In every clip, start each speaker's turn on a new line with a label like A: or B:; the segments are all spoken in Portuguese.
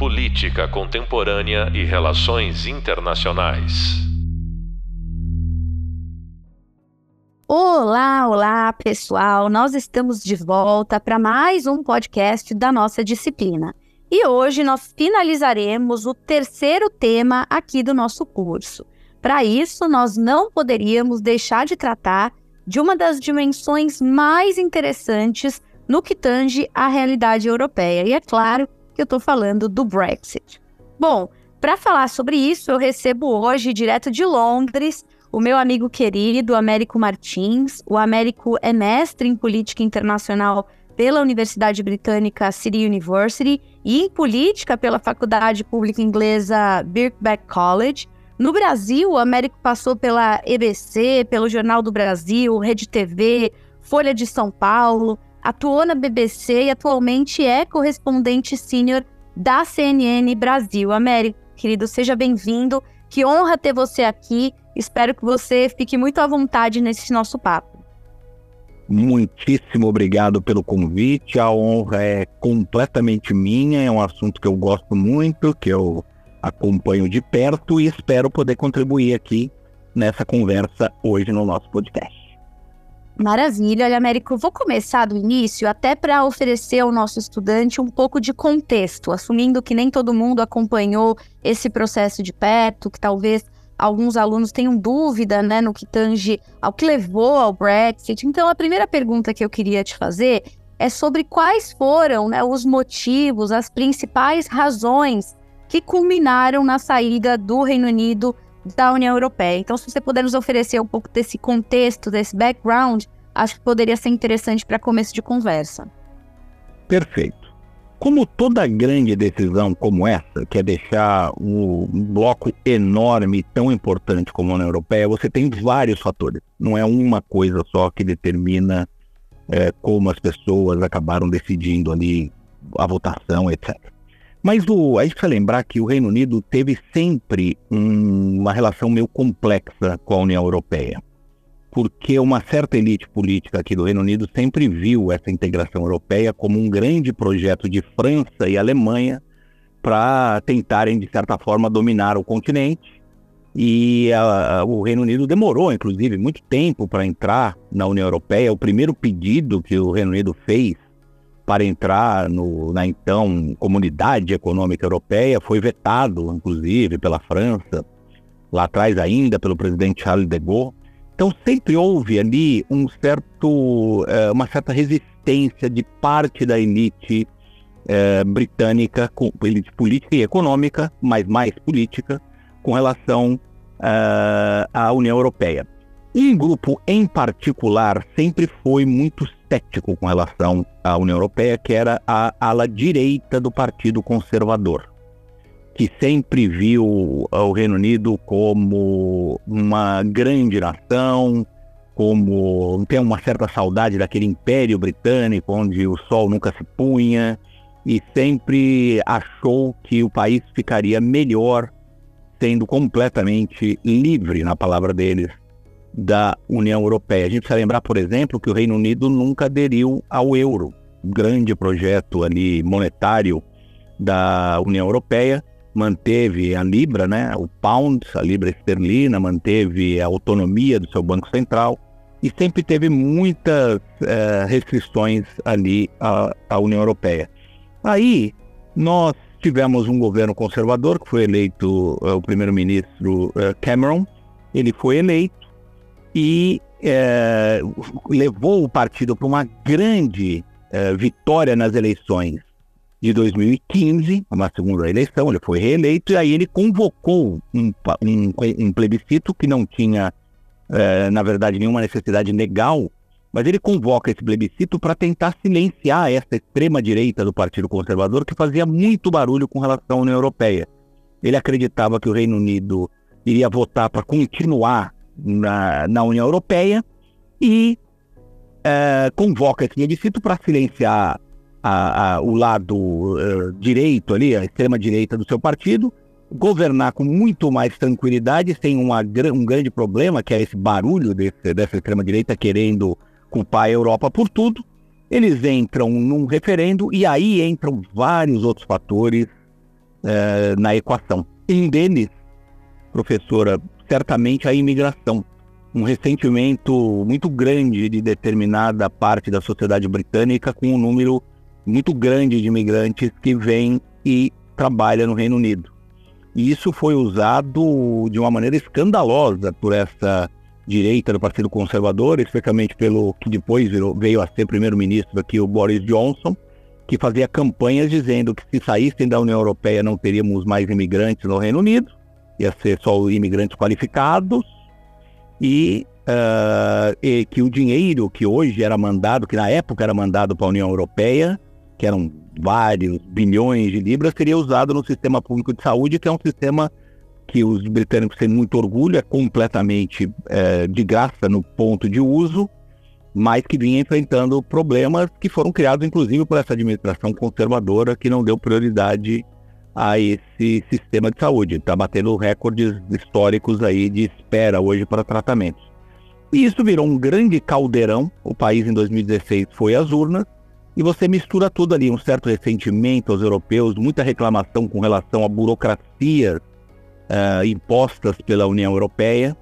A: Política Contemporânea e Relações Internacionais.
B: Olá, olá, pessoal! Nós estamos de volta para mais um podcast da nossa disciplina. E hoje nós finalizaremos o terceiro tema aqui do nosso curso. Para isso, nós não poderíamos deixar de tratar de uma das dimensões mais interessantes no que tange à realidade europeia. E é claro eu estou falando do Brexit. Bom, para falar sobre isso, eu recebo hoje, direto de Londres, o meu amigo querido Américo Martins. O Américo é mestre em política internacional pela Universidade Britânica City University e em política pela Faculdade Pública Inglesa Birkbeck College. No Brasil, o Américo passou pela EBC, pelo Jornal do Brasil, Rede TV, Folha de São Paulo, atuou na BBC e atualmente é correspondente sênior da CNN Brasil. Américo, querido, seja bem-vindo. Que honra ter você aqui. Espero que você fique muito à vontade nesse nosso papo.
C: Muitíssimo obrigado pelo convite. A honra é completamente minha. É um assunto que eu gosto muito, que eu acompanho de perto e espero poder contribuir aqui nessa conversa hoje no nosso podcast.
B: Maravilha. Olha, Américo, vou começar do início até para oferecer ao nosso estudante um pouco de contexto, assumindo que nem todo mundo acompanhou esse processo de perto, que talvez alguns alunos tenham dúvida né, no que tange ao que levou ao Brexit. Então, a primeira pergunta que eu queria te fazer é sobre quais foram né, os motivos, as principais razões que culminaram na saída do Reino Unido da União Europeia. Então, se você puder nos oferecer um pouco desse contexto, desse background, acho que poderia ser interessante para começo de conversa.
C: Perfeito. Como toda grande decisão como essa, que é deixar um bloco enorme, tão importante como a União Europeia, você tem vários fatores. Não é uma coisa só que determina é, como as pessoas acabaram decidindo ali a votação, etc. Mas o, a gente precisa lembrar que o Reino Unido teve sempre um, uma relação meio complexa com a União Europeia, porque uma certa elite política aqui do Reino Unido sempre viu essa integração europeia como um grande projeto de França e Alemanha para tentarem, de certa forma, dominar o continente. E a, o Reino Unido demorou, inclusive, muito tempo para entrar na União Europeia. O primeiro pedido que o Reino Unido fez para entrar no, na então Comunidade Econômica Europeia foi vetado, inclusive, pela França, lá atrás ainda pelo presidente Charles de Gaulle. Então sempre houve ali um certo, é, uma certa resistência de parte da elite é, britânica, elite política e econômica, mas mais política, com relação é, à União Europeia. E um grupo em particular sempre foi muito cético com relação à União Europeia, que era a ala direita do Partido Conservador, que sempre viu o Reino Unido como uma grande nação, como tem uma certa saudade daquele Império Britânico, onde o sol nunca se punha, e sempre achou que o país ficaria melhor sendo completamente livre, na palavra deles, da União Europeia. A gente precisa lembrar, por exemplo, que o Reino Unido nunca aderiu ao euro, grande projeto ali monetário da União Europeia, manteve a libra, né, o pound, a libra esterlina, manteve a autonomia do seu banco central e sempre teve muitas eh, restrições ali à, à União Europeia. Aí nós tivemos um governo conservador que foi eleito uh, o primeiro-ministro uh, Cameron. Ele foi eleito e é, levou o partido para uma grande é, vitória nas eleições de 2015, uma segunda eleição, ele foi reeleito, e aí ele convocou um, um, um plebiscito que não tinha, é, na verdade, nenhuma necessidade legal, mas ele convoca esse plebiscito para tentar silenciar essa extrema-direita do Partido Conservador que fazia muito barulho com relação à União Europeia. Ele acreditava que o Reino Unido iria votar para continuar na, na União Europeia e é, convoca esse plebiscito para silenciar a, a, o lado uh, direito ali, a extrema-direita do seu partido, governar com muito mais tranquilidade, sem uma, um grande problema, que é esse barulho desse, dessa extrema-direita querendo culpar a Europa por tudo. Eles entram num referendo e aí entram vários outros fatores é, na equação. Um deles, professora, certamente a imigração. Um ressentimento muito grande de determinada parte da sociedade britânica com um número muito grande de imigrantes que vêm e trabalham no Reino Unido. E isso foi usado de uma maneira escandalosa por essa direita do Partido Conservador, especialmente pelo que depois virou, veio a ser primeiro-ministro aqui, o Boris Johnson, que fazia campanhas dizendo que se saíssem da União Europeia não teríamos mais imigrantes no Reino Unido, ia ser só imigrantes qualificados, e, uh, e que o dinheiro que hoje era mandado, que na época era mandado para a União Europeia, que eram vários bilhões de libras, seria usado no sistema público de saúde, que é um sistema que os britânicos têm muito orgulho, é completamente é, de graça no ponto de uso, mas que vinha enfrentando problemas que foram criados, inclusive, por essa administração conservadora que não deu prioridade a esse sistema de saúde. Está batendo recordes históricos aí de espera hoje para tratamentos. E isso virou um grande caldeirão. O país em 2016 foi às urnas e você mistura tudo ali, um certo ressentimento aos europeus, muita reclamação com relação a burocracias uh, impostas pela União Europeia.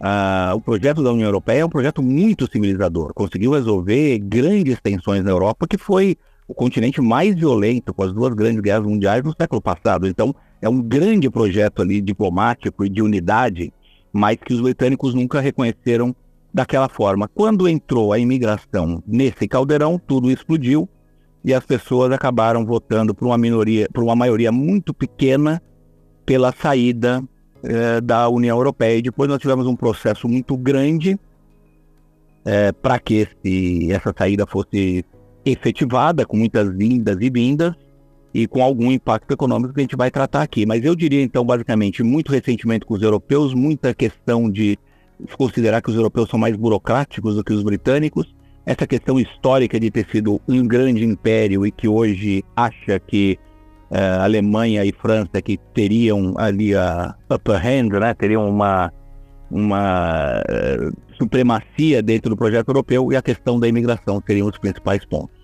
C: Uh, o projeto da União Europeia é um projeto muito civilizador. Conseguiu resolver grandes tensões na Europa, que foi o continente mais violento com as duas grandes guerras mundiais no século passado. Então, é um grande projeto ali diplomático e de unidade, mas que os britânicos nunca reconheceram daquela forma. Quando entrou a imigração nesse caldeirão, tudo explodiu e as pessoas acabaram votando por uma minoria, por uma maioria muito pequena pela saída eh, da União Europeia. E depois nós tivemos um processo muito grande eh, para que esse, essa saída fosse efetivada, com muitas vindas e vindas, e com algum impacto econômico que a gente vai tratar aqui. Mas eu diria, então, basicamente, muito ressentimento com os europeus, muita questão de considerar que os europeus são mais burocráticos do que os britânicos, essa questão histórica de ter sido um grande império e que hoje acha que uh, Alemanha e França que teriam ali a upper hand, né, teriam uma, uma uh, supremacia dentro do projeto europeu e a questão da imigração seriam os principais pontos.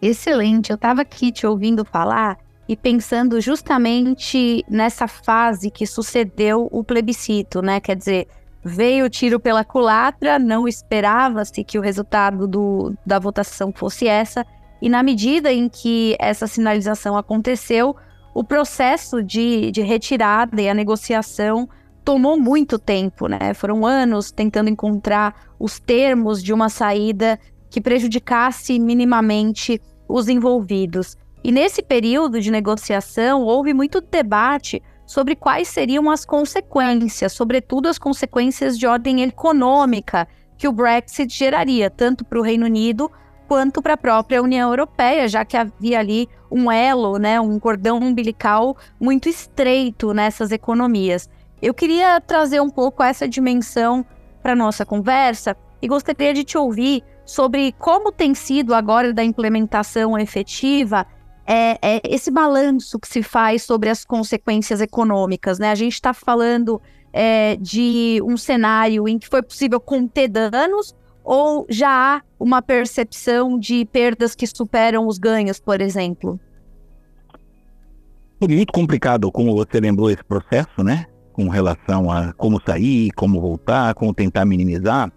B: Excelente, eu estava aqui te ouvindo falar e pensando justamente nessa fase que sucedeu o plebiscito, né? Quer dizer, veio o tiro pela culatra, não esperava-se que o resultado do, da votação fosse essa, e na medida em que essa sinalização aconteceu, o processo de, de retirada e a negociação tomou muito tempo, né? Foram anos tentando encontrar os termos de uma saída que prejudicasse minimamente os envolvidos. E nesse período de negociação, houve muito debate sobre quais seriam as consequências, sobretudo as consequências de ordem econômica que o Brexit geraria, tanto para o Reino Unido quanto para a própria União Europeia, já que havia ali um elo, né, um cordão umbilical muito estreito nessas economias. Eu queria trazer um pouco essa dimensão para nossa conversa e gostaria de te ouvir sobre como tem sido agora da implementação efetiva é, é esse balanço que se faz sobre as consequências econômicas, né? A gente está falando é, de um cenário em que foi possível conter danos ou já há uma percepção de perdas que superam os ganhos, por exemplo?
C: Foi muito complicado, como você lembrou, esse processo, né? Com relação a como sair, como voltar, como tentar minimizar.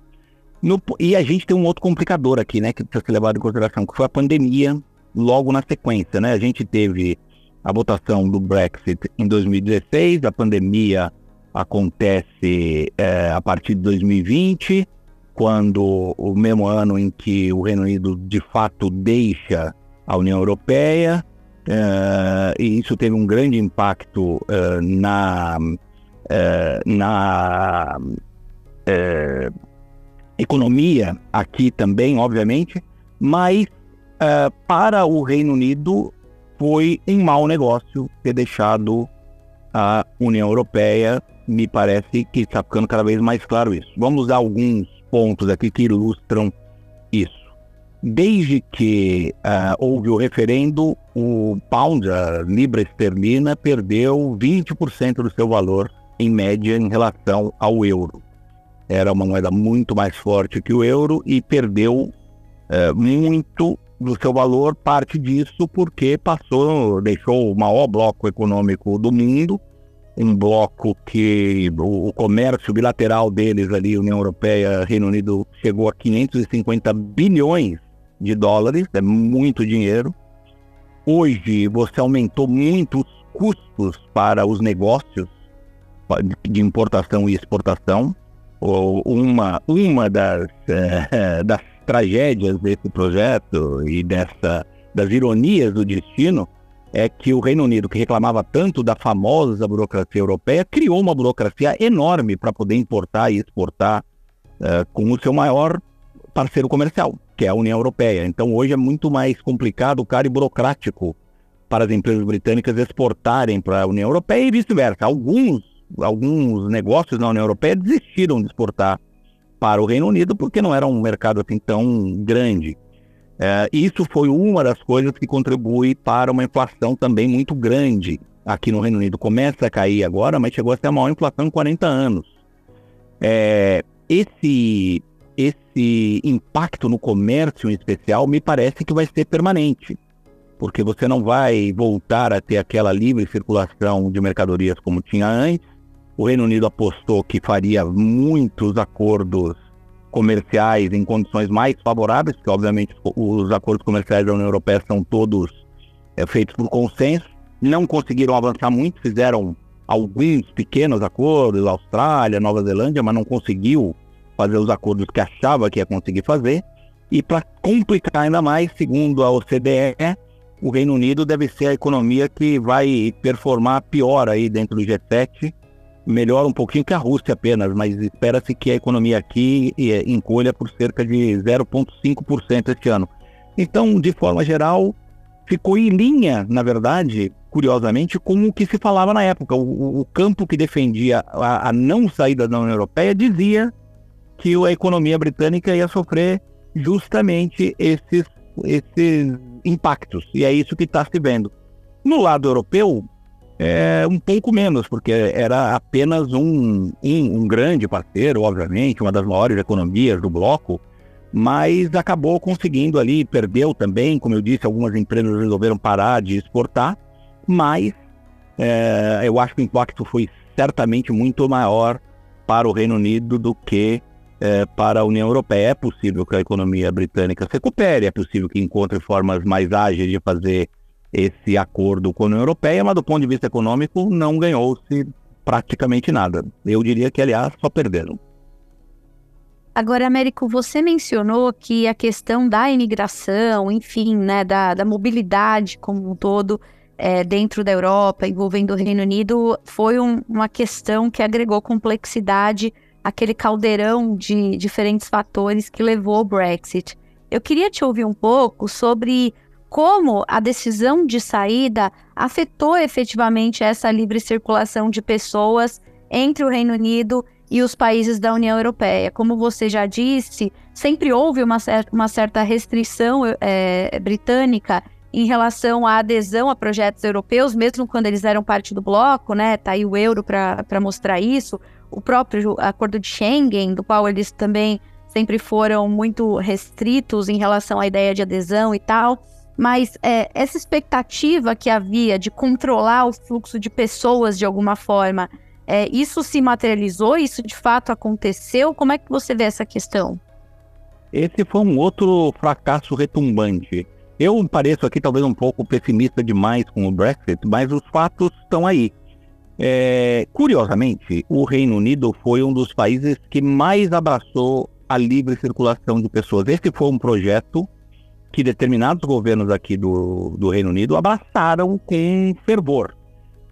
C: No, e a gente tem um outro complicador aqui, né? Que precisa ser levado em consideração, que foi a pandemia logo na sequência, né? A gente teve a votação do Brexit em 2016, a pandemia acontece é, a partir de 2020, quando o mesmo ano em que o Reino Unido de fato deixa a União Europeia, é, e isso teve um grande impacto é, na, é, na economia aqui também, obviamente, mas uh, para o Reino Unido foi um mau negócio ter deixado a União Europeia. Me parece que está ficando cada vez mais claro isso. Vamos dar alguns pontos aqui que ilustram isso. Desde que uh, houve o referendo, o pound, a libra esterlina, perdeu 20% do seu valor, em média, em relação ao euro. Era uma moeda muito mais forte que o euro e perdeu uh, muito do seu valor parte disso porque passou, deixou o maior bloco econômico do mundo, um bloco que o, o comércio bilateral deles ali, União Europeia, Reino Unido, chegou a 550 bilhões de dólares, é muito dinheiro. Hoje você aumentou muito os custos para os negócios de importação e exportação. Uma, uma das, é, das tragédias desse projeto e dessa, das ironias do destino é que o Reino Unido, que reclamava tanto da famosa burocracia europeia, criou uma burocracia enorme para poder importar e exportar uh, com o seu maior parceiro comercial, que é a União Europeia. Então hoje é muito mais complicado, caro e burocrático para as empresas britânicas exportarem para a União Europeia e vice-versa. Alguns, alguns negócios na União Europeia desistiram de exportar para o Reino Unido porque não era um mercado assim tão grande. É, isso foi uma das coisas que contribui para uma inflação também muito grande aqui no Reino Unido. Começa a cair agora, mas chegou a ser a maior inflação em 40 anos. É, esse, esse impacto no comércio em especial me parece que vai ser permanente, porque você não vai voltar a ter aquela livre circulação de mercadorias como tinha antes. O Reino Unido apostou que faria muitos acordos comerciais em condições mais favoráveis, porque obviamente os acordos comerciais da União Europeia são todos é, feitos por consenso, não conseguiram avançar muito, fizeram alguns pequenos acordos, Austrália, Nova Zelândia, mas não conseguiu fazer os acordos que achava que ia conseguir fazer. E para complicar ainda mais, segundo a OCDE, o Reino Unido deve ser a economia que vai performar pior aí dentro do G7 melhora um pouquinho que a Rússia apenas, mas espera-se que a economia aqui eh, encolha por cerca de 0,5% este ano. Então, de forma geral, ficou em linha, na verdade, curiosamente, com o que se falava na época. O, o campo que defendia a, a, não saída da União Europeia dizia que a economia britânica ia sofrer justamente esses, esses impactos. E é isso que está se vendo. No lado europeu, é, um pouco menos, porque era apenas um, um, um, grande parceiro, obviamente, uma das maiores economias do bloco, mas acabou conseguindo ali, perdeu também, como eu disse, algumas empresas resolveram parar de exportar, mas é, eu acho que o impacto foi certamente muito maior para o Reino Unido do que é, para a União Europeia. É possível que a economia britânica se recupere, é possível que encontre formas mais ágeis de fazer esse acordo com a União Europeia, mas do ponto de vista econômico não ganhou-se praticamente nada. Eu diria que, aliás, só perderam.
B: Agora, Américo, você mencionou que a questão da imigração, enfim, né, da, da mobilidade como um todo é, dentro da Europa, envolvendo o Reino Unido, foi um, uma questão que agregou complexidade àquele caldeirão de diferentes fatores que levou ao Brexit. Eu queria te ouvir um pouco sobre como a decisão de saída afetou efetivamente essa livre circulação de pessoas entre o Reino Unido e os países da União Europeia. Como você já disse, sempre houve uma, cer uma certa restrição é, britânica em relação à adesão a projetos europeus, mesmo quando eles eram parte do bloco, né? Tá aí o euro para mostrar isso. O próprio acordo de Schengen, do qual eles também sempre foram muito restritos em relação à ideia de adesão e tal. Mas é, essa expectativa que havia de controlar o fluxo de pessoas de alguma forma, é, isso se materializou? Isso de fato aconteceu? Como é que você vê essa questão?
C: Esse foi um outro fracasso retumbante. Eu pareço aqui talvez um pouco pessimista demais com o Brexit, mas os fatos estão aí. É, curiosamente, o Reino Unido foi um dos países que mais abraçou a livre circulação de pessoas. Esse foi um projeto que determinados governos aqui do, do Reino Unido abraçaram com fervor.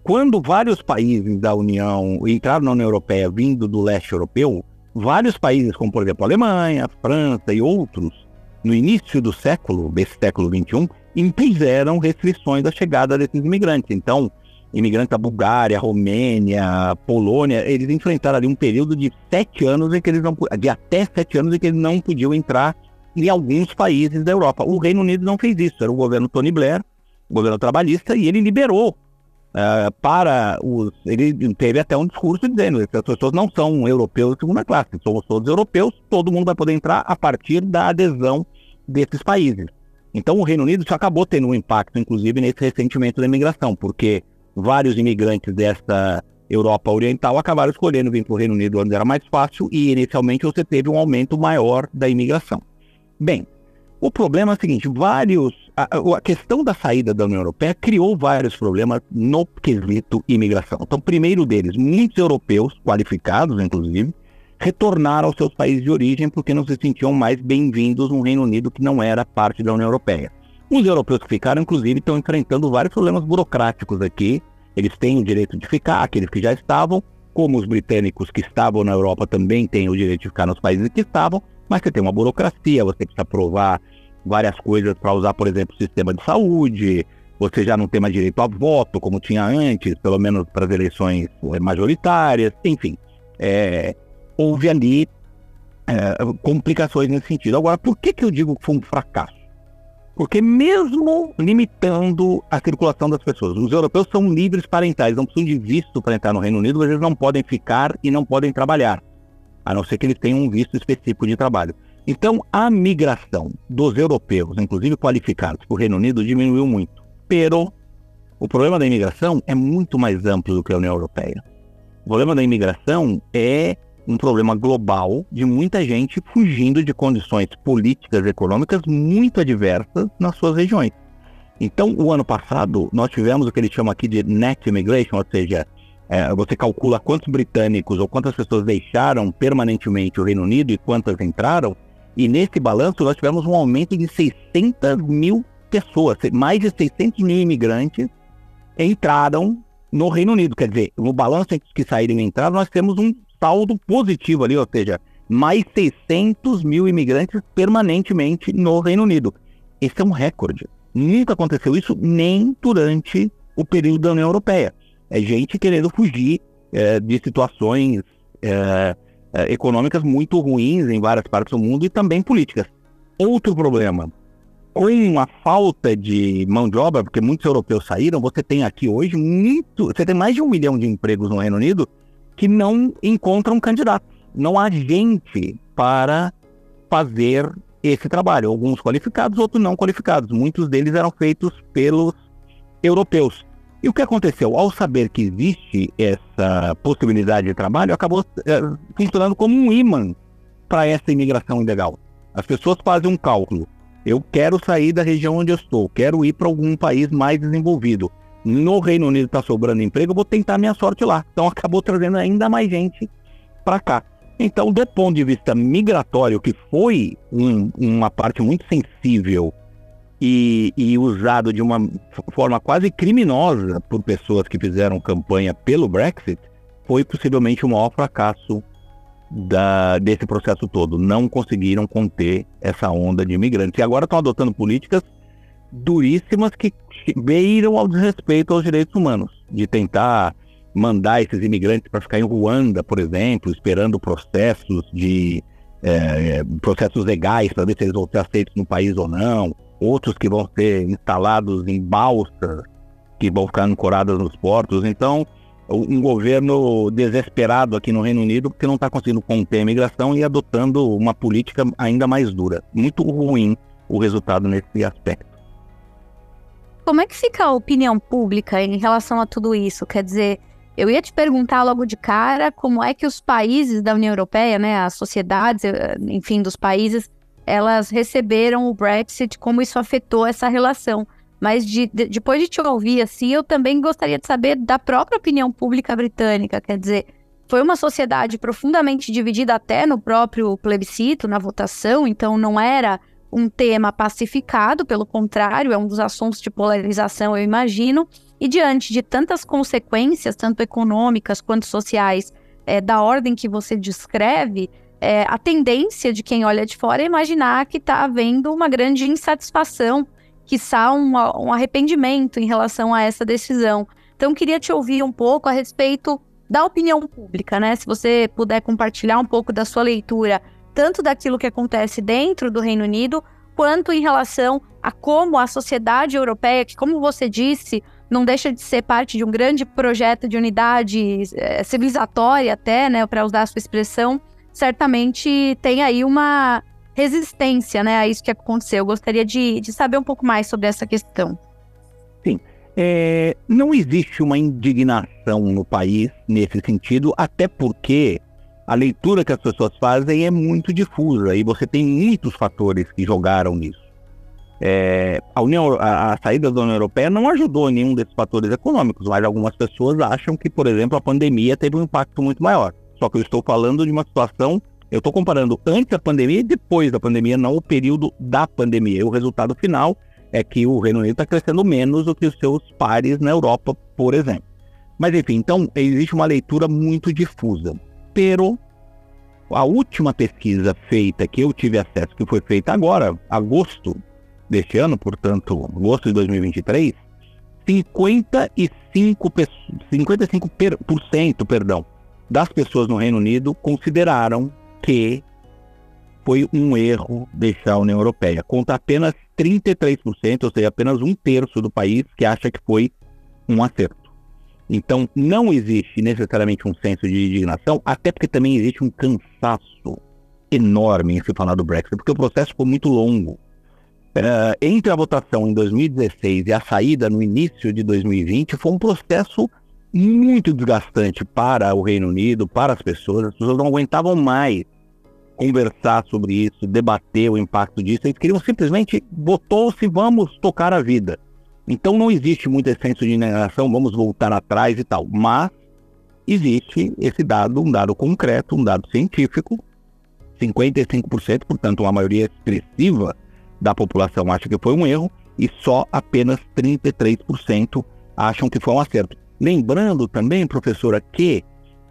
C: Quando vários países da União entraram na União Europeia vindo do leste europeu, vários países, como por exemplo a Alemanha, a França e outros, no início do século, desse século XXI, impuseram restrições à chegada desses imigrantes. Então, imigrantes da Bulgária, Romênia, Polônia, eles enfrentaram ali um período de sete anos em que eles não de até sete anos em que eles não podiam entrar em alguns países da Europa. O Reino Unido não fez isso, era o governo Tony Blair, o governo trabalhista, e ele liberou uh, para os. Ele teve até um discurso dizendo que as pessoas não são europeus de segunda classe, somos todos europeus, todo mundo vai poder entrar a partir da adesão desses países. Então o Reino Unido já acabou tendo um impacto, inclusive, nesse ressentimento da imigração, porque vários imigrantes dessa Europa Oriental acabaram escolhendo vir para o Reino Unido onde era mais fácil e inicialmente você teve um aumento maior da imigração. Bem, o problema é o seguinte, vários a, a questão da saída da União Europeia criou vários problemas no quesito imigração. Então, primeiro deles, muitos europeus qualificados, inclusive, retornaram aos seus países de origem porque não se sentiam mais bem-vindos no Reino Unido que não era parte da União Europeia. Os europeus que ficaram, inclusive, estão enfrentando vários problemas burocráticos aqui eles têm o direito de ficar, aqueles que já estavam, como os britânicos que estavam na Europa também têm o direito de ficar nos países que estavam, mas você tem uma burocracia, você precisa provar várias coisas para usar, por exemplo, o sistema de saúde, você já não tem mais direito a voto, como tinha antes, pelo menos para as eleições majoritárias, enfim. É, houve ali é, complicações nesse sentido. Agora, por que, que eu digo que foi um fracasso? Porque mesmo limitando a circulação das pessoas, os europeus são livres eles não precisam de visto para entrar no Reino Unido, mas eles não podem ficar e não podem trabalhar, a não ser que eles tenham um visto específico de trabalho. Então, a migração dos europeus, inclusive qualificados para o Reino Unido, diminuiu muito. Pero, o problema da imigração é muito mais amplo do que a União Europeia. O problema da imigração é um problema global de muita gente fugindo de condições políticas e econômicas muito adversas nas suas regiões. Então, o ano passado, nós tivemos o que eles chamam aqui de net immigration, ou seja, é, você calcula quantos britânicos ou quantas pessoas deixaram permanentemente o Reino Unido e quantas entraram, e nesse balanço nós tivemos um aumento de 600 mil pessoas, mais de 600 mil imigrantes entraram no Reino Unido. Quer dizer, no balanço entre os que saíram e entraram, nós temos um saldo positivo ali, ou seja, mais 600 mil imigrantes permanentemente no Reino Unido. Esse é um recorde. Nunca aconteceu isso nem durante o período da União Europeia. É gente querendo fugir é, de situações é, é, econômicas muito ruins em várias partes do mundo e também políticas. Outro problema, com a falta de mão de obra, porque muitos europeus saíram, você tem aqui hoje muito, você tem mais de um milhão de empregos no Reino Unido que não encontram candidatos. Não há gente para fazer esse trabalho. Alguns qualificados, outros não qualificados. Muitos deles eram feitos pelos europeus. E o que aconteceu? Ao saber que existe essa possibilidade de trabalho, acabou é, funcionando como um imã para essa imigração ilegal. As pessoas fazem um cálculo. Eu quero sair da região onde eu estou, quero ir para algum país mais desenvolvido no Reino Unido está sobrando emprego, eu vou tentar minha sorte lá. Então acabou trazendo ainda mais gente para cá. Então, do ponto de vista migratório, que foi um, uma parte muito sensível e, e, usado de uma forma quase criminosa por pessoas que fizeram campanha pelo Brexit, foi possivelmente o maior fracasso da, desse processo todo. Não conseguiram conter essa onda de imigrantes. E agora estão adotando políticas duríssimas que beiram ao desrespeito aos direitos humanos, de tentar mandar esses imigrantes para ficar em Ruanda, por exemplo, esperando processos de é, processos legais para ver se eles vão ser aceitos no país ou não, outros que vão ser instalados em balsas que vão ficar ancoradas nos portos. Então, um governo desesperado aqui no Reino Unido porque não está conseguindo conter a imigração e adotando uma política ainda mais dura. Muito ruim o resultado nesse aspecto.
B: Como é que fica a opinião pública em relação a tudo isso? Quer dizer, eu ia te perguntar logo de cara como é que os países da União Europeia, né, as sociedades, eh, enfim, dos países, elas receberam o Brexit, como isso afetou essa relação. Mas de, de, depois de te ouvir assim, eu também gostaria de saber da própria opinião pública britânica. Quer dizer, foi uma sociedade profundamente dividida até no próprio plebiscito, na votação, então não era um tema pacificado, pelo contrário, é um dos assuntos de polarização, eu imagino, e diante de tantas consequências, tanto econômicas quanto sociais, é, da ordem que você descreve, é, a tendência de quem olha de fora é imaginar que está havendo uma grande insatisfação, quiçá um, um arrependimento em relação a essa decisão. Então, queria te ouvir um pouco a respeito da opinião pública, né? Se você puder compartilhar um pouco da sua leitura tanto daquilo que acontece dentro do Reino Unido, quanto em relação a como a sociedade europeia, que, como você disse, não deixa de ser parte de um grande projeto de unidade é, civilizatória, até, né, para usar a sua expressão, certamente tem aí uma, resistência né, a isso que aconteceu. Eu gostaria de, de saber um pouco mais sobre essa questão.
C: Sim. É, não existe uma indignação no país nesse sentido, até porque a leitura que as pessoas fazem é muito difusa e você tem muitos fatores que jogaram nisso. É, a, União, a, a, saída da União Europeia não ajudou em nenhum desses fatores econômicos, mas algumas pessoas acham que, por exemplo, a pandemia teve um impacto muito maior. Só que eu estou falando de uma situação, eu estou comparando antes da pandemia e depois da pandemia, não o período da pandemia. E o resultado final é que o Reino Unido está crescendo menos do que os seus pares na Europa, por exemplo. Mas enfim, então existe uma leitura muito difusa pero a última pesquisa feita que eu tive acesso, que foi feita agora, agosto deste ano, portanto, agosto de 2023, 55, 55% perdão, das pessoas no Reino Unido consideraram que foi um erro deixar a União Europeia, contra apenas 33%, ou seja, apenas um terço do país que acha que foi um acerto. Então, não existe necessariamente um senso de indignação, até porque também existe um cansaço enorme em se falar do Brexit, porque o processo foi muito longo. Uh, entre a votação em 2016 e a saída no início de 2020, foi um processo muito desgastante para o Reino Unido, para as pessoas. As pessoas não aguentavam mais conversar sobre isso, debater o impacto disso. Eles queriam simplesmente, botou-se, vamos tocar a vida. Então não existe muito esse senso de negação, vamos voltar atrás e tal. Mas existe esse dado, um dado concreto, um dado científico. 55%, portanto, uma maioria expressiva da população acha que foi um erro e só apenas 33% acham que foi um acerto. Lembrando também, professora, que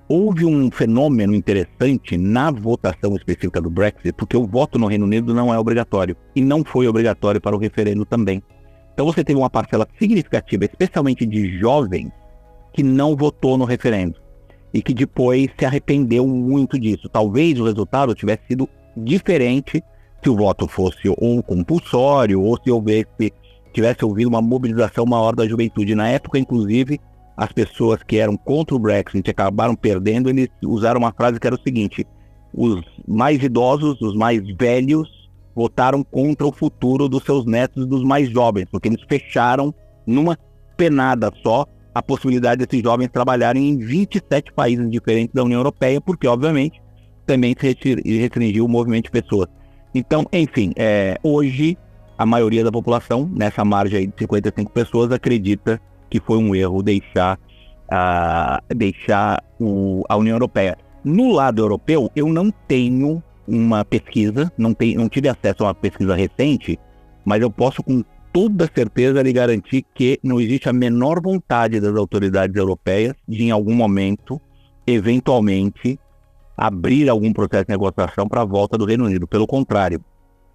C: houve um fenômeno interessante na votação específica do Brexit, porque o voto no Reino Unido não é obrigatório e não foi obrigatório para o referendo também. Então você teve uma parcela significativa, especialmente de jovens, que não votou no referendo e que depois se arrependeu muito disso. Talvez o resultado tivesse sido diferente se o voto fosse ou compulsório ou se houvesse tivesse ouvido uma mobilização maior da juventude. Na época, inclusive, as pessoas que eram contra o Brexit acabaram perdendo, eles usaram uma frase que era o seguinte: os mais idosos, os mais velhos, votaram contra o futuro dos seus netos e dos mais jovens, porque eles fecharam numa penada só a possibilidade desses jovens trabalharem em 27 países diferentes da União Europeia, porque, obviamente, também se restringiu o movimento de pessoas. Então, enfim, é, hoje a maioria da população, nessa margem de 55 pessoas, acredita que foi um erro deixar, uh, deixar o, a União Europeia. No lado europeu, eu não tenho uma pesquisa, não, tem, não tive acesso a uma pesquisa recente, mas eu posso com toda certeza lhe garantir que não existe a menor vontade das autoridades europeias de, em algum momento, eventualmente, abrir algum processo de negociação para a volta do Reino Unido. Pelo contrário,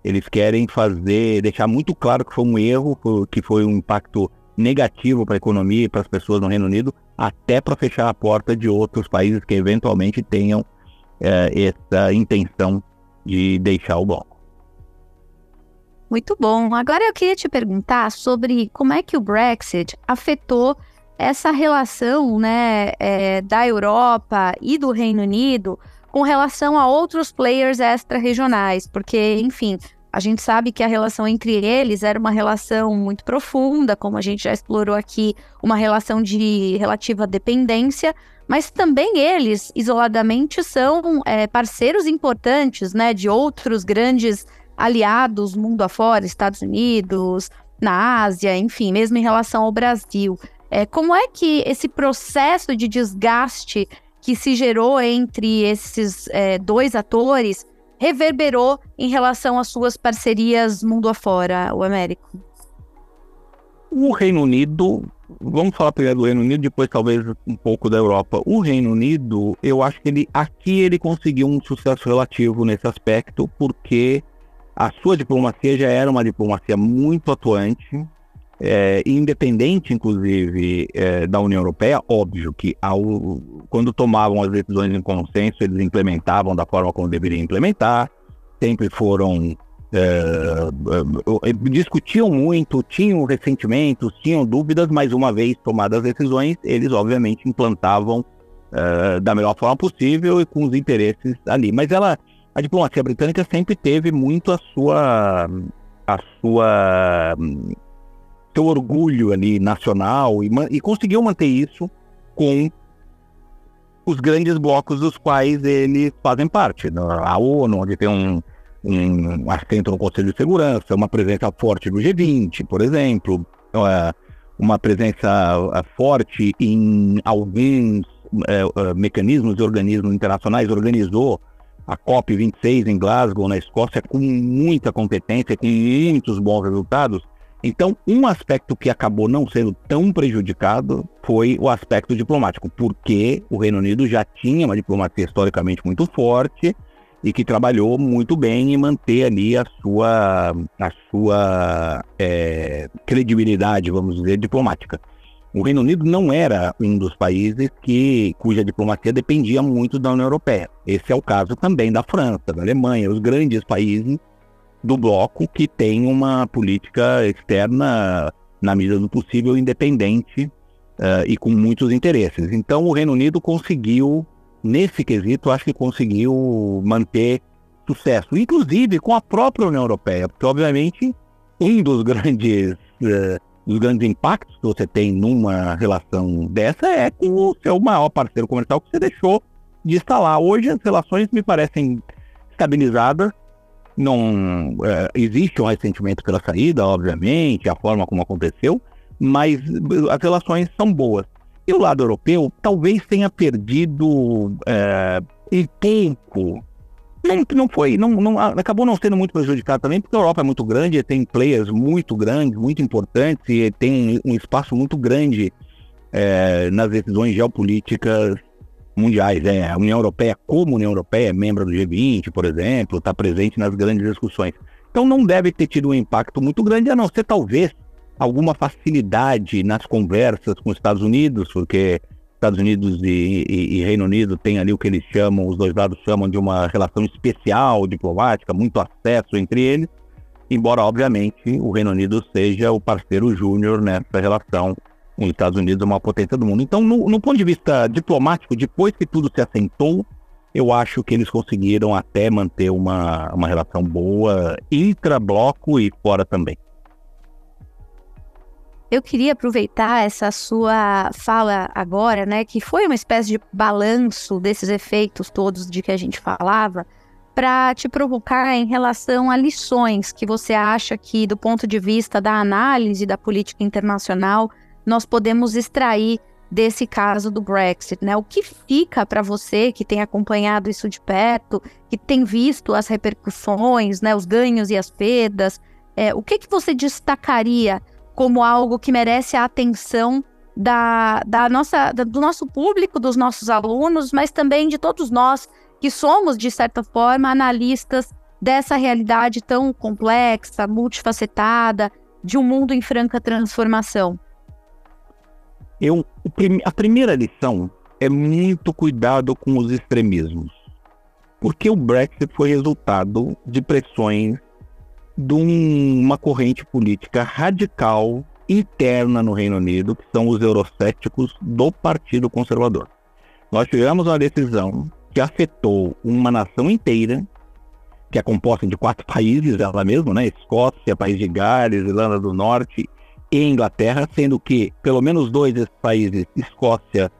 C: eles querem fazer, deixar muito claro que foi um erro, que foi um impacto negativo para a economia e para as pessoas no Reino Unido, até para fechar a porta de outros países que eventualmente tenham é, essa intenção de deixar o bloco.
B: Muito bom. Agora eu queria te perguntar sobre como é que o Brexit afetou essa relação né, é, da Europa e do Reino Unido com relação a outros players extra-regionais, porque, enfim, a gente sabe que a relação entre eles era uma relação muito profunda, como a gente já explorou aqui, uma relação de relativa dependência, mas também eles, isoladamente, são é, parceiros importantes né, de outros grandes aliados mundo afora, Estados Unidos, na Ásia, enfim, mesmo em relação ao Brasil. É, como é que esse processo de desgaste que se gerou entre esses é, dois atores reverberou em relação às suas parcerias mundo afora, o Américo?
C: O Reino Unido vamos falar primeiro do Reino Unido, depois talvez um pouco da Europa. O Reino Unido, eu acho que ele aqui ele conseguiu um sucesso relativo nesse aspecto, porque a sua diplomacia já era uma diplomacia muito atuante, é, independente, inclusive, é, da União Europeia. Óbvio que ao, quando tomavam as decisões em consenso, eles implementavam da forma como deveriam implementar, sempre foram é, discutiam muito, tinham ressentimentos, tinham dúvidas, mas uma vez tomadas as decisões, eles obviamente implantavam uh, da melhor forma possível e com os interesses ali. Mas ela, a diplomacia britânica sempre teve muito a sua a sua seu orgulho ali nacional e, e conseguiu manter isso com os grandes blocos dos quais eles fazem parte. A ONU, onde tem um, um assento no Conselho de Segurança, uma presença forte do G20, por exemplo, uma presença forte em alguns é, é, mecanismos e organismos internacionais, organizou a COP26 em Glasgow, na Escócia, com muita competência, com muitos bons resultados. Então, um aspecto que acabou não sendo tão prejudicado foi o aspecto diplomático, porque o Reino Unido já tinha uma diplomacia historicamente muito forte e que trabalhou muito bem em manter ali a sua, a sua é, credibilidade, vamos dizer, diplomática. O Reino Unido não era um dos países que, cuja diplomacia dependia muito da União Europeia. Esse é o caso também da França, da Alemanha, os grandes países do bloco que tem uma política externa, na medida do possível, independente uh, e com muitos interesses. Então, o Reino Unido conseguiu, nesse quesito, acho que conseguiu manter sucesso, inclusive com a própria União Europeia, porque, obviamente, um dos grandes, uh, dos grandes impactos que você tem numa relação dessa é com o seu maior parceiro comercial que você deixou de instalar. Hoje, as relações me parecem estabilizadas não é, existe um ressentimento pela saída, obviamente, a forma como aconteceu, mas as relações são boas. E o lado europeu talvez tenha perdido é, em tempo. Não, não foi, não, não, acabou não sendo muito prejudicado também, porque a Europa é muito grande, tem players muito grandes, muito importantes, e tem um espaço muito grande é, nas decisões geopolíticas mundiais. É, a União Europeia, como União Europeia, é membro do G20, por exemplo, está presente nas grandes discussões. Então não deve ter tido um impacto muito grande, a não ser talvez alguma facilidade nas conversas com os Estados Unidos, porque Estados Unidos e, e, e, Reino Unido têm ali o que eles chamam, os dois lados chamam de uma relação especial diplomática, muito acesso entre eles, embora obviamente o Reino Unido seja o parceiro júnior nessa relação os Estados Unidos é uma potência do mundo. Então, no, no, ponto de vista diplomático, depois que tudo se assentou, eu acho que eles conseguiram até manter uma, uma relação boa intra-bloco e fora também.
B: Eu queria aproveitar essa sua fala agora, né, que foi uma espécie de balanço desses efeitos todos de que a gente falava, para te provocar em relação a lições que você acha que, do ponto de vista da análise da política internacional, nós podemos extrair desse caso do Brexit, né? O que fica para você que tem acompanhado isso de perto, que tem visto as repercussões, né, os ganhos e as perdas, é, o que que você destacaria como algo que merece a atenção da, da nossa, da, do nosso público, dos nossos alunos, mas também de todos nós que somos de certa forma analistas dessa realidade tão complexa, multifacetada, de um mundo em franca transformação?
C: Eu, a primeira lição é muito cuidado com os extremismos. Porque o Brexit foi resultado de pressões de uma corrente política radical interna no Reino Unido, que são os eurocéticos do Partido Conservador. Nós tivemos uma decisão que afetou uma nação inteira, que é composta de quatro países, ela mesma, né? Escócia, País de Gales, Irlanda do Norte e Inglaterra, sendo que pelo menos dois desses países, Escócia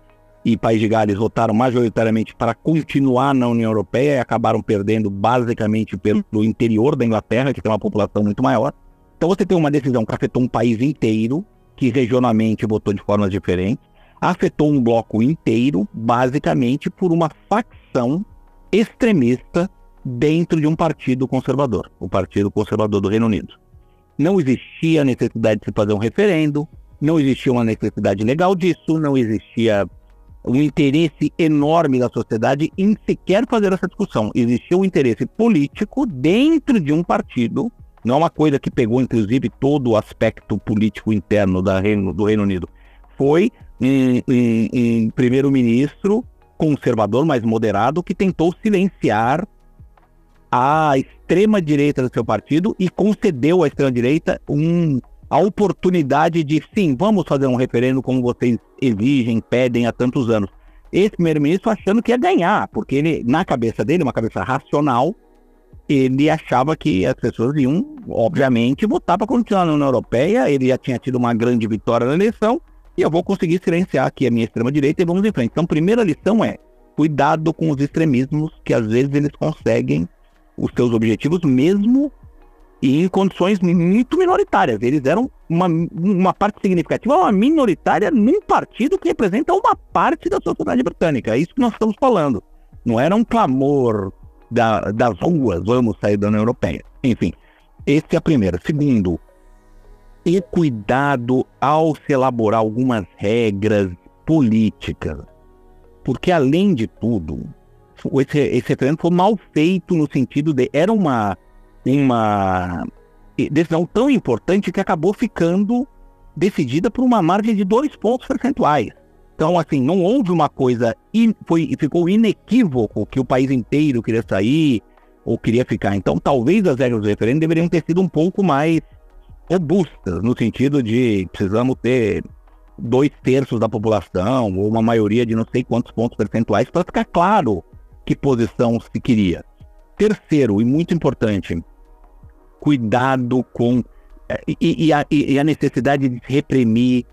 C: e País de Gales, votaram majoritariamente para continuar na União Europeia e acabaram perdendo basicamente pelo interior da Inglaterra, que tem uma população muito maior. Então você tem uma decisão que afetou um país inteiro, que regionalmente votou de formas diferentes, afetou um bloco inteiro, basicamente por uma facção extremista dentro de um partido conservador, o Partido Conservador do Reino Unido não existia necessidade de se fazer um referendo, não existia uma necessidade legal disso, não existia um interesse enorme da sociedade em sequer fazer essa discussão. Existia um interesse político dentro de um partido, não é uma coisa que pegou, inclusive, todo o aspecto político interno Reino, do Reino Unido. Foi um, um primeiro-ministro conservador, mais moderado, que tentou silenciar a extrema-direita do seu partido e concedeu à extrema-direita um, a oportunidade de, sim, vamos fazer um referendo como vocês exigem, pedem há tantos anos. Esse primeiro-ministro achando que ia ganhar, porque ele, na cabeça dele, uma cabeça racional, ele achava que as pessoas iam, obviamente, votar para continuar na União Europeia. Ele já tinha tido uma grande vitória na eleição e eu vou conseguir silenciar aqui a minha extrema-direita e vamos em frente. Então, primeira lição é cuidado com os extremismos, que às vezes eles conseguem os seus objetivos mesmo em condições muito minoritárias. Eles eram uma, uma parte significativa, uma minoritária num partido que representa uma parte da sociedade britânica. É isso que nós estamos falando. Não era um clamor da, das ruas, vamos sair da União Europeia. Enfim, esse é a primeira. Segundo, ter cuidado ao se elaborar algumas regras políticas. Porque, além de tudo, esse, esse referendo foi mal feito no sentido de. Era uma, uma decisão tão importante que acabou ficando decidida por uma margem de dois pontos percentuais. Então, assim, não houve uma coisa, in, foi, ficou inequívoco que o país inteiro queria sair ou queria ficar. Então, talvez as regras do referendo deveriam ter sido um pouco mais robustas, no sentido de precisamos ter dois terços da população, ou uma maioria de não sei quantos pontos percentuais, para ficar claro que posição se queria. Terceiro, e muito importante, cuidado com. Eh, e, e, a, e a necessidade de reprimir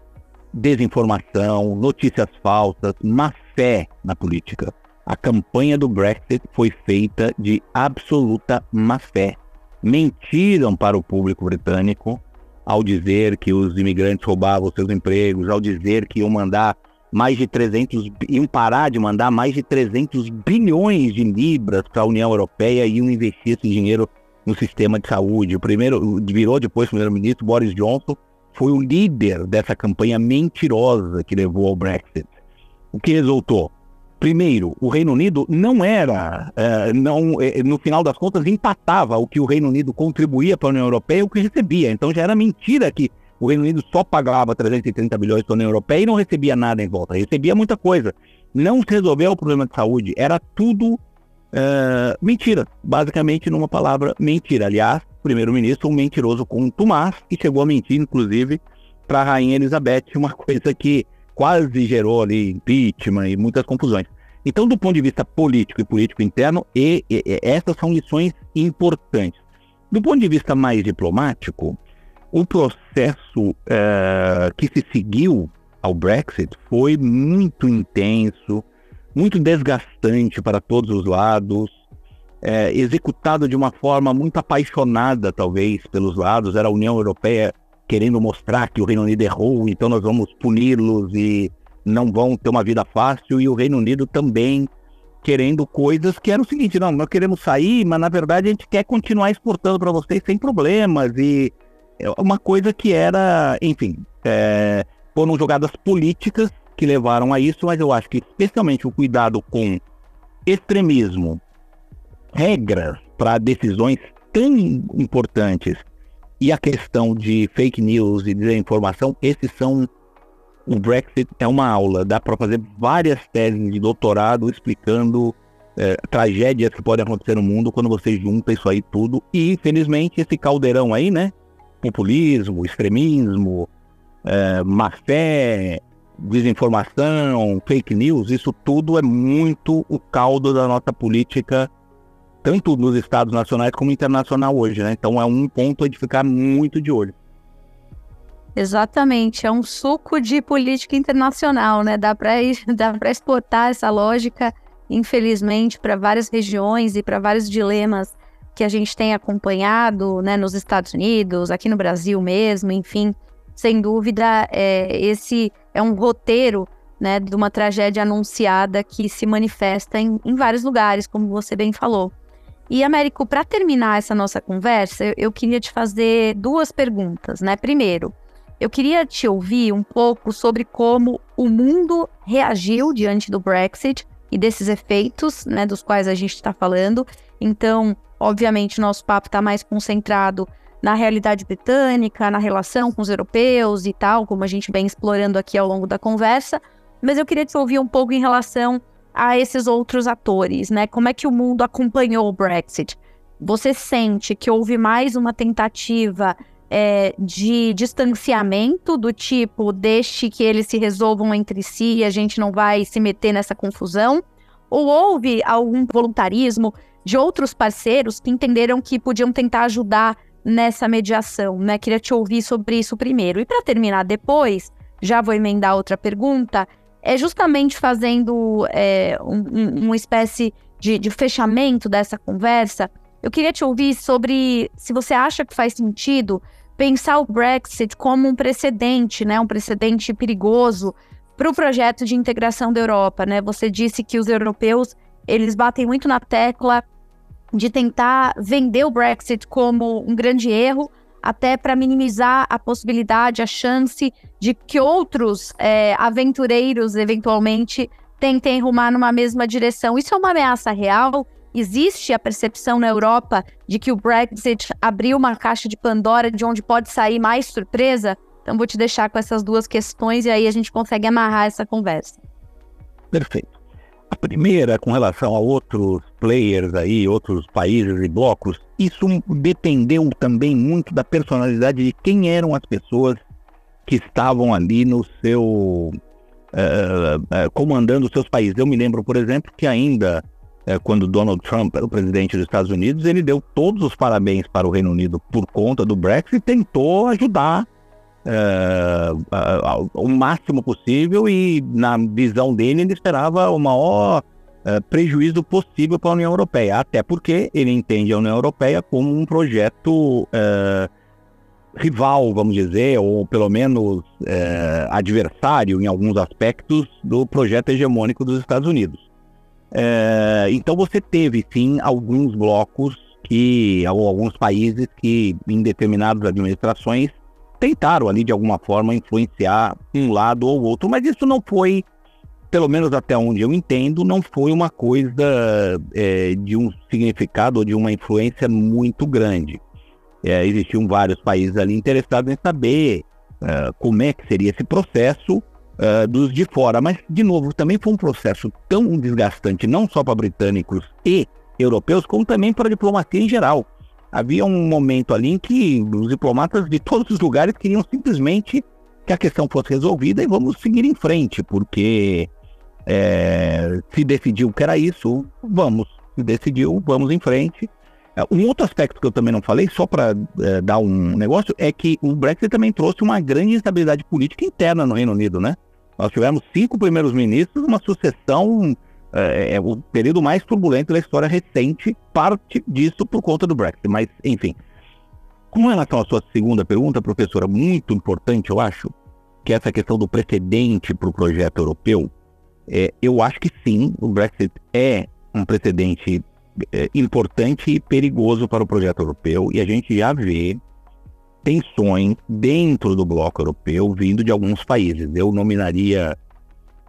C: desinformação, notícias falsas, má fé na política. A campanha do Brexit foi feita de absoluta má fé. Mentiram para o público britânico ao dizer que os imigrantes roubavam seus empregos, ao dizer que iam mandar mais de 300, iam parar de mandar mais de 300 bilhões de libras para a União Europeia e iam investir esse dinheiro no sistema de saúde. O primeiro virou depois primeiro-ministro Boris Johnson foi o líder dessa campanha mentirosa que levou ao Brexit. O que resultou? Primeiro, o Reino Unido não era, uh, não, uh, no final das contas, empatava o que o Reino Unido contribuía para a União Europeia e o que recebia. Então já era mentira que o Reino Unido só pagava 330 bilhões para a União Europeia e não recebia nada em volta. Recebia muita coisa. Não se resolveu o problema de saúde. Era tudo uh, mentira. Basicamente, numa palavra, mentira. Aliás, primeiro-ministro, um mentiroso com Tomás, que chegou a mentir, inclusive, para a rainha Elizabeth, uma coisa que quase gerou ali impeachment e muitas confusões. Então, do ponto de vista político e político interno, e, e, e, essas são lições importantes. Do ponto de vista mais diplomático, o processo uh, que se seguiu ao Brexit foi muito intenso, muito desgastante para todos os lados, é, executado de uma forma muito apaixonada, talvez, pelos lados. Era a União Europeia querendo mostrar que o Reino Unido errou, então nós vamos puni-los e não vão ter uma vida fácil. E o Reino Unido também querendo coisas que eram o seguinte: não, nós queremos sair, mas na verdade a gente quer continuar exportando para vocês sem problemas. E uma coisa que era, enfim, é, foram jogadas políticas que levaram a isso, mas eu acho que especialmente o cuidado com extremismo regras para decisões tão importantes e a questão de fake news e desinformação, esses são o Brexit é uma aula, dá para fazer várias teses de doutorado explicando é, tragédias que podem acontecer no mundo quando você junta isso aí tudo. E infelizmente esse caldeirão aí, né? Populismo, extremismo, é, má fé, desinformação, fake news, isso tudo é muito o caldo da nossa política tanto nos estados nacionais como internacional hoje, né? Então é um ponto de ficar muito de olho.
B: Exatamente, é um suco de política internacional, né? Dá para dá para exportar essa lógica, infelizmente, para várias regiões e para vários dilemas que a gente tem acompanhado, né, nos Estados Unidos, aqui no Brasil mesmo, enfim, sem dúvida, é, esse é um roteiro, né, de uma tragédia anunciada que se manifesta em, em vários lugares, como você bem falou. E, Américo, para terminar essa nossa conversa, eu, eu queria te fazer duas perguntas, né? Primeiro, eu queria te ouvir um pouco sobre como o mundo reagiu diante do Brexit e desses efeitos, né, dos quais a gente está falando. Então, obviamente, nosso papo está mais concentrado na realidade britânica, na relação com os europeus e tal, como a gente vem explorando aqui ao longo da conversa. Mas eu queria te ouvir um pouco em relação a esses outros atores, né? Como é que o mundo acompanhou o Brexit? Você sente que houve mais uma tentativa é, de distanciamento do tipo deixe que eles se resolvam entre si e a gente não vai se meter nessa confusão? Ou houve algum voluntarismo de outros parceiros que entenderam que podiam tentar ajudar nessa mediação, né? Queria te ouvir sobre isso primeiro. E para terminar depois, já vou emendar outra pergunta, é justamente fazendo é, um, uma espécie de, de fechamento dessa conversa. Eu queria te ouvir sobre se você acha que faz sentido pensar o Brexit como um precedente, né? Um precedente perigoso para o projeto de integração da Europa, né? Você disse que os europeus eles batem muito na tecla de tentar vender o Brexit como um grande erro, até para minimizar a possibilidade, a chance de que outros é, aventureiros, eventualmente, tentem rumar numa mesma direção. Isso é uma ameaça real? Existe a percepção na Europa de que o Brexit abriu uma caixa de Pandora de onde pode sair mais surpresa? Então, vou te deixar com essas duas questões e aí a gente consegue amarrar essa conversa.
C: Perfeito. A primeira, com relação a outros players aí, outros países e blocos, isso dependeu também muito da personalidade de quem eram as pessoas que estavam ali no seu. Uh, uh, comandando os seus países. Eu me lembro, por exemplo, que ainda uh, quando Donald Trump era o presidente dos Estados Unidos, ele deu todos os parabéns para o Reino Unido por conta do Brexit e tentou ajudar uh, o máximo possível e, na visão dele, ele esperava o maior uh, prejuízo possível para a União Europeia, até porque ele entende a União Europeia como um projeto uh, rival, vamos dizer, ou pelo menos adversário em alguns aspectos do projeto hegemônico dos Estados Unidos. então você teve, sim, alguns blocos que, ou alguns países que, em determinadas administrações, tentaram ali de alguma forma influenciar um lado ou outro, mas isso não foi, pelo menos até onde eu entendo, não foi uma coisa é, de um significado ou de uma influência muito grande. É, existiam vários países ali interessados em saber uh, como é que seria esse processo uh, dos de fora, mas de novo também foi um processo tão desgastante não só para britânicos e europeus, como também para a diplomacia em geral havia um momento ali em que os diplomatas de todos os lugares queriam simplesmente que a questão fosse resolvida e vamos seguir em frente, porque é, se decidiu que era isso, vamos. Se decidiu, vamos em frente. É, um outro aspecto que eu também não falei, só para é, dar um negócio, é que o Brexit também trouxe uma grande instabilidade política interna no Reino Unido, né? Nós tivemos cinco primeiros ministros, uma sucessão é, é, o período mais turbulento da história recente, parte disso por conta do Brexit. Mas, enfim. Com relação à sua segunda pergunta, professora, muito importante, eu acho, que essa questão do precedente para o projeto europeu, é, eu acho que sim, o Brexit é um precedente é, importante e perigoso para o projeto europeu, e a gente já vê tensões dentro do bloco europeu vindo de alguns países. Eu nominaria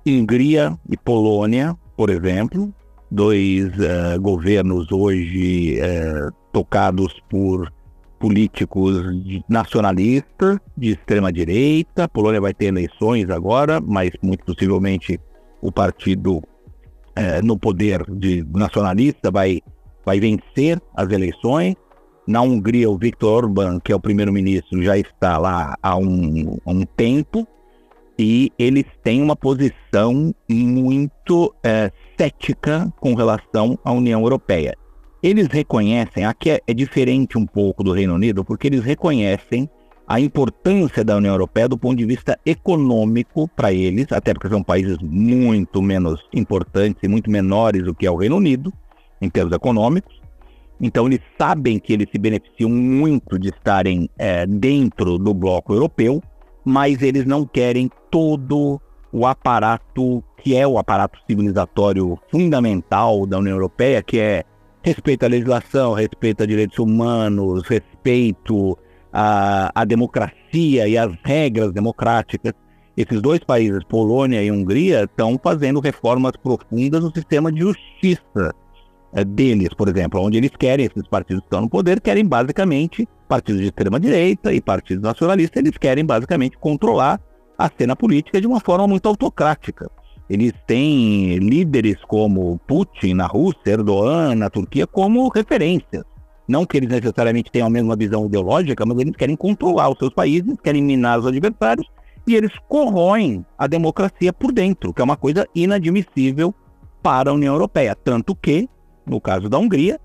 C: Hungria e Polônia por exemplo, dois uh, governos hoje uh, tocados por políticos nacionalistas de extrema direita. A Polônia vai ter eleições agora, mas muito possivelmente o partido uh, no poder de nacionalista vai, vai vencer as eleições. Na Hungria, o Viktor Orban, que é o primeiro-ministro, já está lá há um, há um tempo e eles têm uma posição muito é, cética com relação à União Europeia. Eles reconhecem, aqui é, é diferente um pouco do Reino Unido, porque eles reconhecem a importância da União Europeia do ponto de vista econômico para eles, até porque são países muito menos importantes e muito menores do que é o Reino Unido, em termos econômicos. Então, eles sabem que eles se beneficiam muito de estarem é, dentro do bloco europeu, mas eles não querem todo o aparato que é o aparato civilizatório fundamental da União Europeia, que é respeito à legislação, respeito a direitos humanos, respeito à, à democracia e às regras democráticas. Esses dois países, Polônia e Hungria, estão fazendo reformas profundas no sistema de justiça é, deles, por exemplo, onde eles querem, esses partidos que estão no poder, querem basicamente, partidos de extrema-direita e partidos nacionalistas, eles querem basicamente controlar a cena política de uma forma muito autocrática. Eles têm líderes como Putin na Rússia, Erdogan na Turquia como referências. Não que eles necessariamente tenham a mesma visão ideológica, mas eles querem controlar os seus países, querem minar os adversários e eles corroem a democracia por dentro, que é uma coisa inadmissível para a União Europeia. Tanto que No caso da Hungria,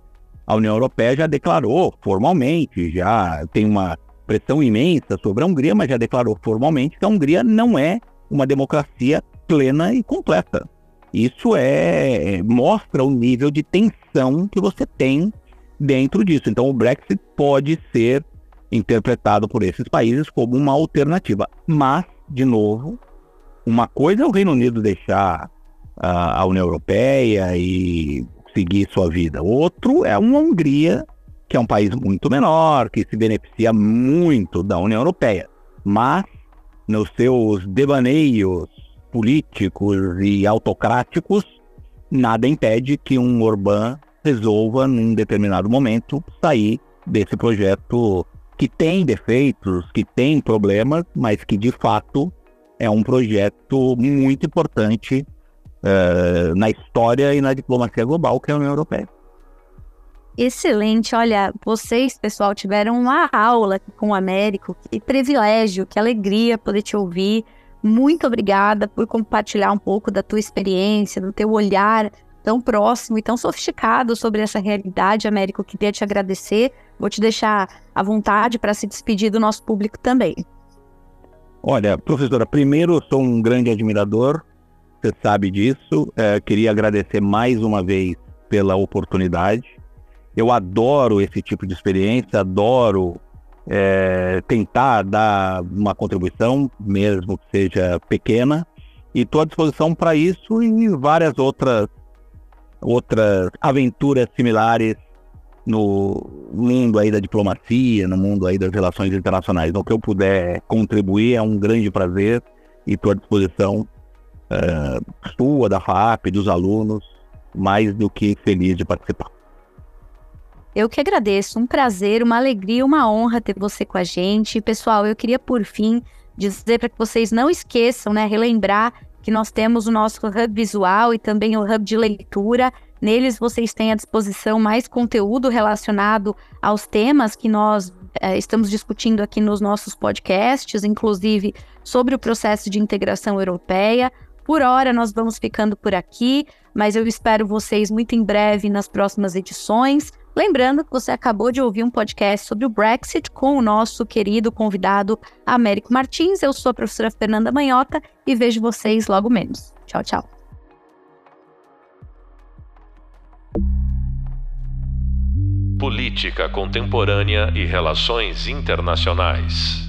C: a União Europeia já declarou formalmente, já tem uma pressão imensa sobre a Hungria, mas já declarou formalmente que a Hungria não é uma democracia plena e completa. Isso é mostra o nível de tensão que você tem dentro disso. Então o Brexit pode ser interpretado por esses países como uma alternativa. Mas, de novo, uma coisa é o Reino Unido deixar a, a União Europeia e seguir sua vida. Outro é uma Hungria, que é um país muito menor, que se beneficia muito da União Europeia. Mas, nos seus devaneios políticos e autocráticos, nada impede que um Orbán resolva, num determinado momento, sair desse projeto que tem defeitos, que tem problemas, mas que de fato é um projeto muito importante uh, na história e na diplomacia global que é a União Europeia.
B: Excelente, olha, vocês, pessoal, tiveram uma aula com o Américo, que privilégio, que alegria poder te ouvir. Muito obrigada por compartilhar um pouco da tua experiência, do teu olhar tão próximo e tão sofisticado sobre essa realidade, Américo. Queria te agradecer. Vou te deixar à vontade para se despedir do nosso público também.
C: Olha, professora, primeiro eu sou um grande admirador, você sabe disso. É, queria agradecer mais uma vez pela oportunidade. Eu adoro esse tipo de experiência, adoro é, tentar dar uma contribuição, mesmo que seja pequena, e estou à disposição para isso e várias outras outras aventuras similares no mundo aí da diplomacia, no mundo aí das relações internacionais. No que eu puder contribuir é um grande prazer e estou à disposição uh, sua, da FAP, dos alunos, mais do que feliz de participar.
B: Eu que agradeço, um prazer, uma alegria, uma honra ter você com a gente. Pessoal, eu queria por fim dizer para que vocês não esqueçam, né, relembrar que nós temos o nosso hub visual e também o hub de leitura. Neles vocês têm à disposição mais conteúdo relacionado aos temas que nós é, estamos discutindo aqui nos nossos podcasts, inclusive sobre o processo de integração europeia. Por hora, nós vamos ficando por aqui, mas eu espero vocês muito em breve nas próximas edições. Lembrando que você acabou de ouvir um podcast sobre o Brexit com o nosso querido convidado Américo Martins. Eu sou a professora Fernanda Manhota e vejo vocês logo menos. Tchau, tchau.
A: Política Contemporânea e Relações Internacionais.